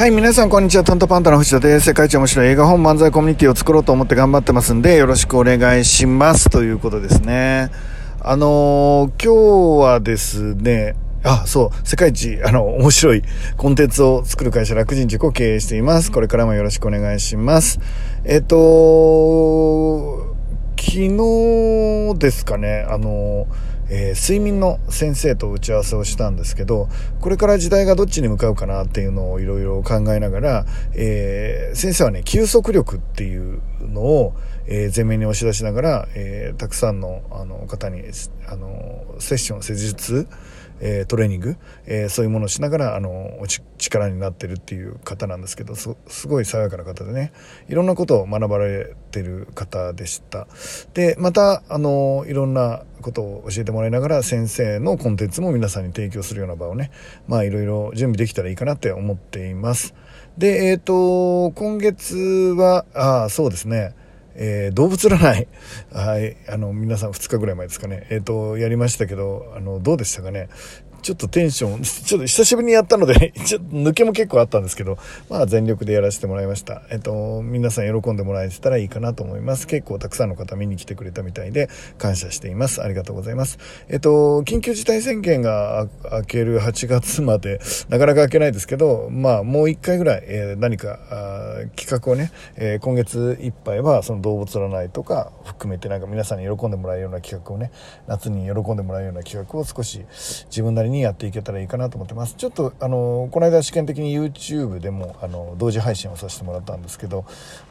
はい、皆さんこんにちは。トントパンタの藤田です。世界一面白い映画本漫才コミュニティを作ろうと思って頑張ってますんで、よろしくお願いします。ということですね。あのー今日はですね、あ、そう、世界一、あの、面白いコンテンツを作る会社、楽人塾を経営しています。これからもよろしくお願いします。えっと、昨日ですかね、あの、えー睡眠の先生と打ち合わせをしたんですけど、これから時代がどっちに向かうかなっていうのをいろいろ考えながら、えー先生はね、休息力っていうのを、えー前面に押し出しながら、えたくさんのあの方に、あの、セッション、施術、えートレーニング、えーそういうものをしながらあの力になってるっていう方なんですけどすごい爽やかな方でねいろんなことを学ばれてる方でした。でまたあのいろんなことを教えてもらいながら先生のコンテンツも皆さんに提供するような場をねまあいろいろ準備できたらいいかなって思っています。でえっ、と今月はあそうですね。えー動物占い、はい、あの、皆さん2日ぐらい前ですかね、えっ、と、やりましたけど、あの、どうでしたかね。ちょっとテンション、ちょっと久しぶりにやったので、ちょっと抜けも結構あったんですけど、まあ全力でやらせてもらいました。えっ、と、皆さん喜んでもらえてたらいいかなと思います。結構たくさんの方見に来てくれたみたいで、感謝しています。ありがとうございます。えっ、と、緊急事態宣言が明ける8月まで、なかなか明けないですけど、まあもう一回ぐらい、えー何か企画をね、えー今月いっぱいはその動物占いとか含めてなんか皆さんに喜んでもらえるような企画をね夏に喜んでもらえるような企画を少し自分なりににやっていけたらいいかなと思ってます。ちょっとあのこの間試験的に YouTube でもあの同時配信をさせてもらったんですけど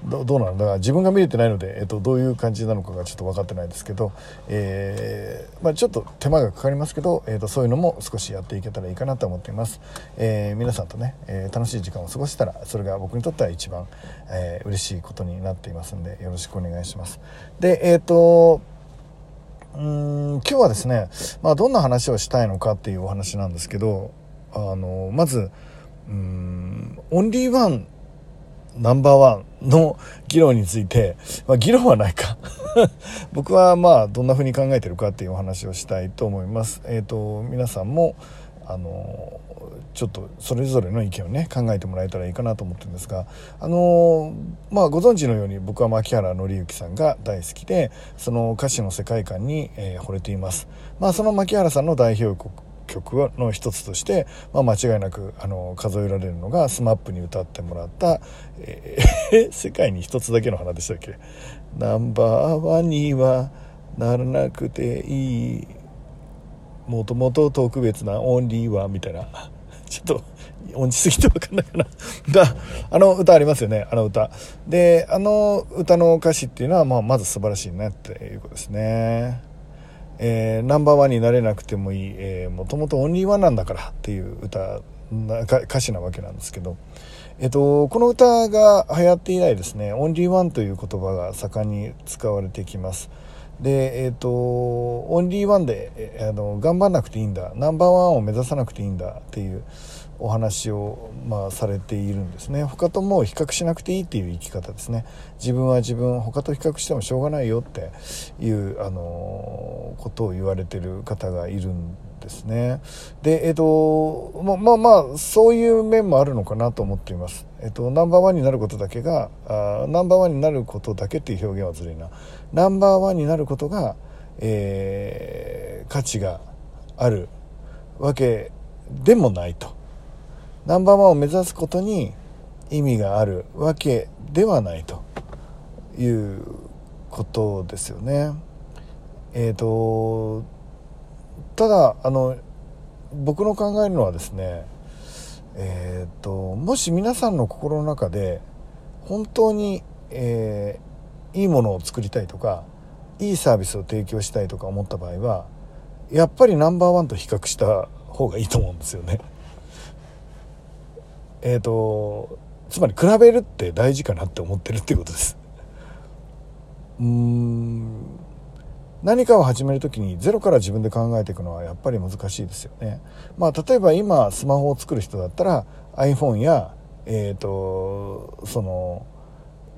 どうなの？だから自分が見れてないので、えっと、どういう感じなのかがちょっと分かってないですけど、えーまあ、ちょっと手間がかかりますけど、えっとそういうのも少しやっていけたらいいかなと思っています、えー皆さんとね、え楽しい時間を過ごしたらそれが僕にとっては一番、えー嬉しいことになっていますんでよろしくお願いします。でえっ、とうーん今日はですね、まあ、どんな話をしたいのかっていうお話なんですけどあのまずうーんオンリーワンナンバーワンの議論について、まあ、議論はないか 僕はまあどんな風に考えてるかっていうお話をしたいと思います。えっ、と皆さんもあのちょっとそれぞれの意見をね考えてもらえたらいいかなと思ってるんですがあのまあご存知のように僕は牧原紀之さんが大好きでその歌詞の世界観に、えー惚れています。まあその牧原さんの代表曲の一つとして、まあ、間違いなくあの数えられるのが SMAP に歌ってもらった「えー 世界に一つだけの花」でしたっけ？ナンバーワンにはならなくていいもともと特別なオンリーワンみたいな。ちょっと音痴すぎて分かんないかな。あの歌ありますよねあの歌。であの歌の歌詞っていうのは、まあ、まず素晴らしいなっていうことですね。えーナンバーワンになれなくてもいい、えーもともとオンリーワンなんだからっていう歌歌詞なわけなんですけど、えっと、この歌が流行って以来ですねオンリーワンという言葉が盛んに使われてきます。でえっとオンリーワンであの頑張んなくていいんだナンバーワンを目指さなくていいんだっていうお話を、まあ、されているんですね。他ともう比較しなくていいっていう生き方ですね。自分は自分他と比較してもしょうがないよっていうあのことを言われてる方がいるんですね。でえっ、とままあまあそういう面もあるのかなと思っています。えっ、とナンバーワンになることだけがあナンバーワンになることだけっていう表現はずるいな。ナンバーワンになることが、えー価値があるわけでもないと。ナンバーワンを目指すことに意味があるわけではないということですよね。えー、とただあの僕の考えるのはですねえー、ともし皆さんの心の中で本当に、えーいいものを作りたいとかいいサービスを提供したいとか思った場合はやっぱりナンバーワンと比較した方がいいと思うんですよね。えー、とつまり比べるって大事かなって思ってるっていうことです。うん何かを始める時にゼロから自分で考えていくのはやっぱり難しいですよね。まあ例えば今スマホを作る人だったら iPhone やえっ、とその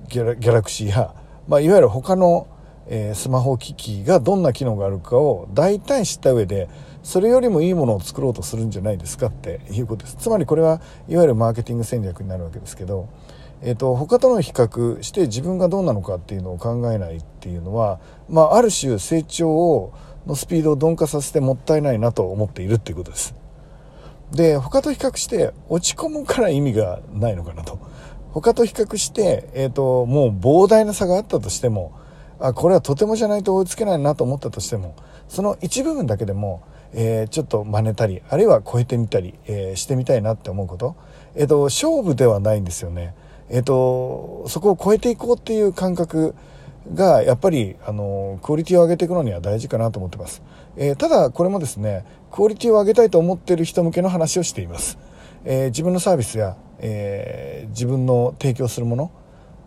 ギャラギャラクシーや、まあ、いわゆる他の、えースマホ機器がどんな機能があるかを大体知った上でそれよりもいいものを作ろうとするんじゃないですかっていうことですつまりこれはいわゆるマーケティング戦略になるわけですけど、えーと、他との比較して自分がどうなのかっていうのを考えないっていうのは、まあ、ある種成長をのスピードを鈍化させてもったいないなと思っているっていうことです。で他と比較して落ち込むから意味がないのかなと他と比較して、えーと、もう膨大な差があったとしてもあこれはとてもじゃないと追いつけないなと思ったとしてもその一部分だけでも、えー、ちょっと真似たりあるいは超えてみたり、えー、してみたいなって思うこと、えーと、勝負ではないんですよね。えーと、そこを超えていこうっていう感覚がやっぱりあのクオリティを上げていくのには大事かなと思ってます、えー、ただこれもですねクオリティを上げたいと思っている人向けの話をしています、えー、自分のサービスや、え、自分の提供するもの、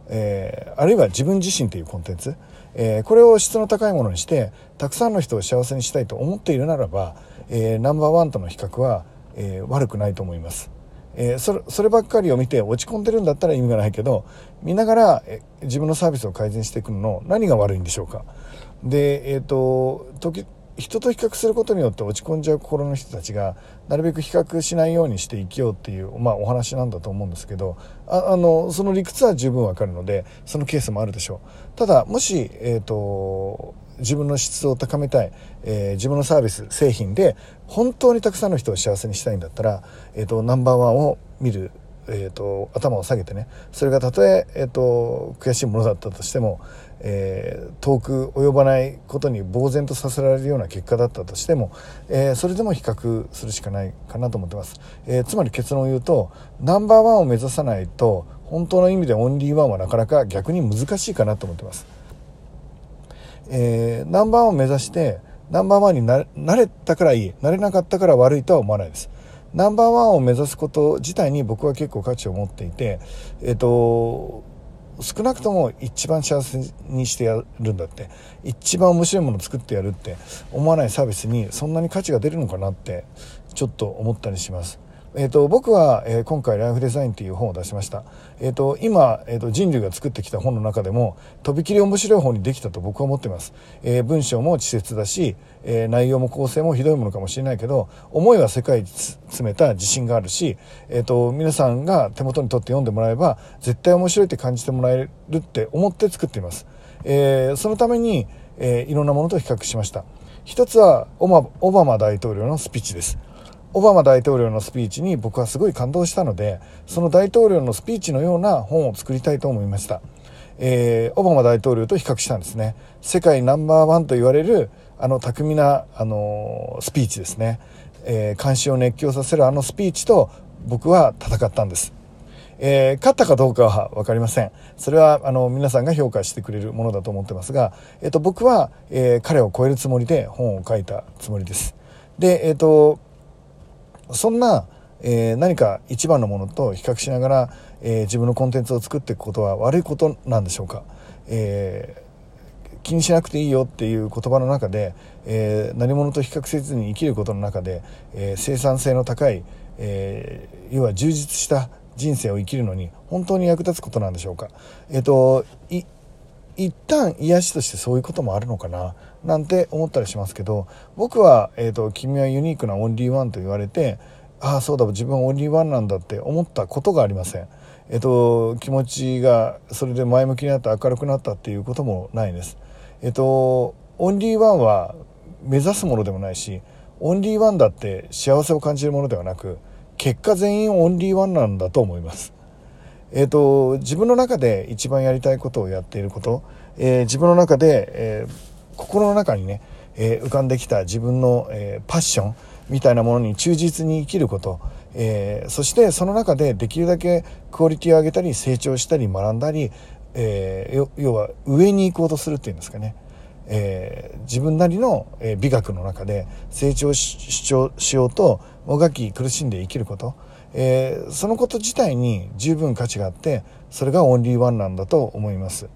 えあるいは自分自身というコンテンツ、えこれを質の高いものにしてたくさんの人を幸せにしたいと思っているならば、えナンバーワンとの比較は、え悪くないと思います。えー、それそればっかりを見て落ち込んでるんだったら意味がないけど見ながら、え自分のサービスを改善していくのの何が悪いんでしょうか。でえっ、ー、と時人と比較することによって落ち込んじゃう心の人たちがなるべく比較しないようにして生きようっていう、まあ、お話なんだと思うんですけどああのその理屈は十分わかるのでそのケースもあるでしょう。ただもし、えーと自分の質を高めたい、えー、自分のサービス製品で本当にたくさんの人を幸せにしたいんだったら、えーと、ナンバーワンを見る、えーと、頭を下げてね。それがたとええーと、悔しいものだったとしても、えー、遠く及ばないことに呆然とさせられるような結果だったとしても、えー、それでも比較するしかないかなと思ってます、えー、つまり結論を言うとナンバーワンを目指さないと本当の意味でオンリーワンはなかなか逆に難しいかなと思ってます。えー、ナンバーワンを目指してナンバーワンになれたからいいなれなかったから悪いとは思わないです。ナンバーワンを目指すこと自体に僕は結構価値を持っていてえっ、ー、と少なくとも一番幸せにしてやるんだって一番面白いものを作ってやるって思わないサービスにそんなに価値が出るのかなってちょっと思ったりします。えーと、僕は、えー、今回「ライフデザイン」という本を出しました、えーと、今、えーと、人類が作ってきた本の中でもとびきり面白い本にできたと僕は思っています、えー、文章も稚拙だし、えー、内容も構成もひどいものかもしれないけど思いは世界に詰めた自信があるし、えー、と皆さんが手元に取って読んでもらえば絶対面白いって感じてもらえるって思って作っています、えー、そのために、え、いろんなものと比較しました。一つはオバマ大統領のスピーチです。オバマ大統領のスピーチに僕はすごい感動したのでその大統領のスピーチのような本を作りたいと思いました、えー、オバマ大統領と比較したんですね。世界ナンバーワンと言われるあの巧みな、あのスピーチですね、えー、監視を熱狂させるあのスピーチと僕は戦ったんです。えー、勝ったかどうかは分かりません。それはあの皆さんが評価してくれるものだと思ってますが、えーと、僕は、えー、彼を超えるつもりで本を書いたつもりです。でえっ、とそんな、えー、何か一番のものと比較しながら、えー、自分のコンテンツを作っていくことは悪いことなんでしょうか、えー、気にしなくていいよっていう言葉の中で、え、何者と比較せずに生きることの中で、え、生産性の高い、え、要は充実した人生を生きるのに本当に役立つことなんでしょうか。えっ、ー、と一旦癒しとしてそういうこともあるのかななんて思ったりしますけど僕は、えーと「君はユニークなオンリーワン」と言われてああそうだ自分はオンリーワンなんだって思ったことがありません。えっ、ー、と気持ちがそれで前向きになって明るくなったっていうこともないです。えっ、ー、とオンリーワンは目指すものでもないしオンリーワンだって幸せを感じるものではなく結果全員オンリーワンなんだと思います。えーと、自分の中で一番やりたいことをやっていること、えー、自分の中で、えー、心の中にね、えー、浮かんできた自分の、えパッションみたいなものに忠実に生きること、えそしてその中でできるだけクオリティを上げたり成長したり学んだり、え要は上に行こうとするっていうんですかね。えー、自分なりの、え美学の中で成長しようともがき苦しんで生きること、えー、そのこと自体に十分価値があってそれがオンリーワンなんだと思います、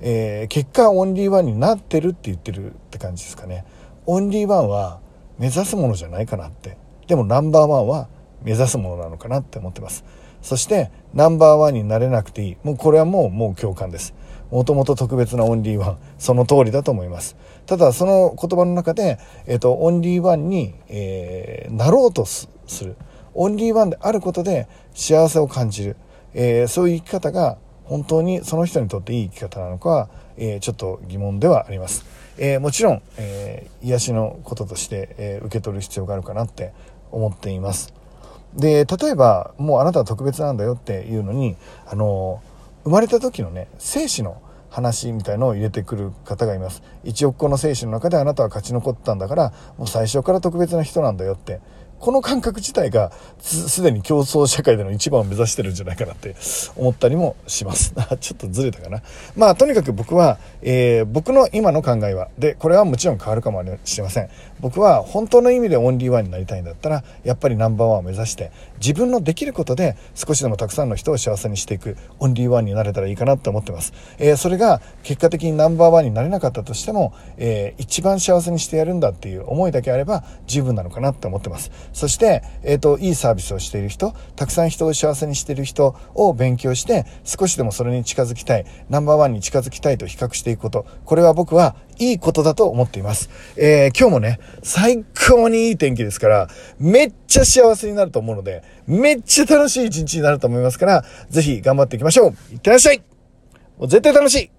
えー、結果オンリーワンになってるって言ってるって感じですかね。オンリーワンは目指すものじゃないかなって。でもナンバーワンは目指すものなのかなって思ってます。そしてナンバーワンになれなくていい。もうこれはもうもう共感です。もともと特別なオンリーワン、その通りだと思います。ただ、その言葉の中で、えっ、ー、と、オンリーワンに、えー、なろうとする。オンリーワンであることで幸せを感じる。えー、そういう生き方が本当にその人にとっていい生き方なのかは、えー、ちょっと疑問ではあります。えー、もちろん、え癒しのこととして、え受け取る必要があるかなって思っています。で、例えば、もうあなたは特別なんだよっていうのに、あの生まれた時のね、生死の話みたいのを入れてくる方がいます。1億個の精子の中であなたは勝ち残ったんだから、もう最初から特別な人なんだよってこの感覚自体がすでに競争社会での一番を目指してるんじゃないかなって思ったりもします。ちょっとずれたかな。まあとにかく僕は、えー、僕の今の考えは、で、これはもちろん変わるかもしれません。僕は本当の意味でオンリーワンになりたいんだったら、やっぱりナンバーワンを目指して、自分のできることで少しでもたくさんの人を幸せにしていくオンリーワンになれたらいいかなって思ってます。えー、それが結果的にナンバーワンになれなかったとしても、えー、一番幸せにしてやるんだっていう思いだけあれば十分なのかなって思ってます。そして、えっ、ー、と、いいサービスをしている人、たくさん人を幸せにしている人を勉強して、少しでもそれに近づきたい、ナンバーワンに近づきたいと比較していくこと、これは僕はいいことだと思っています。えー、今日もね、最高にいい天気ですから、めっちゃ幸せになると思うので、めっちゃ楽しい一日になると思いますから、ぜひ頑張っていきましょう。いってらっしゃい。もう絶対楽しい。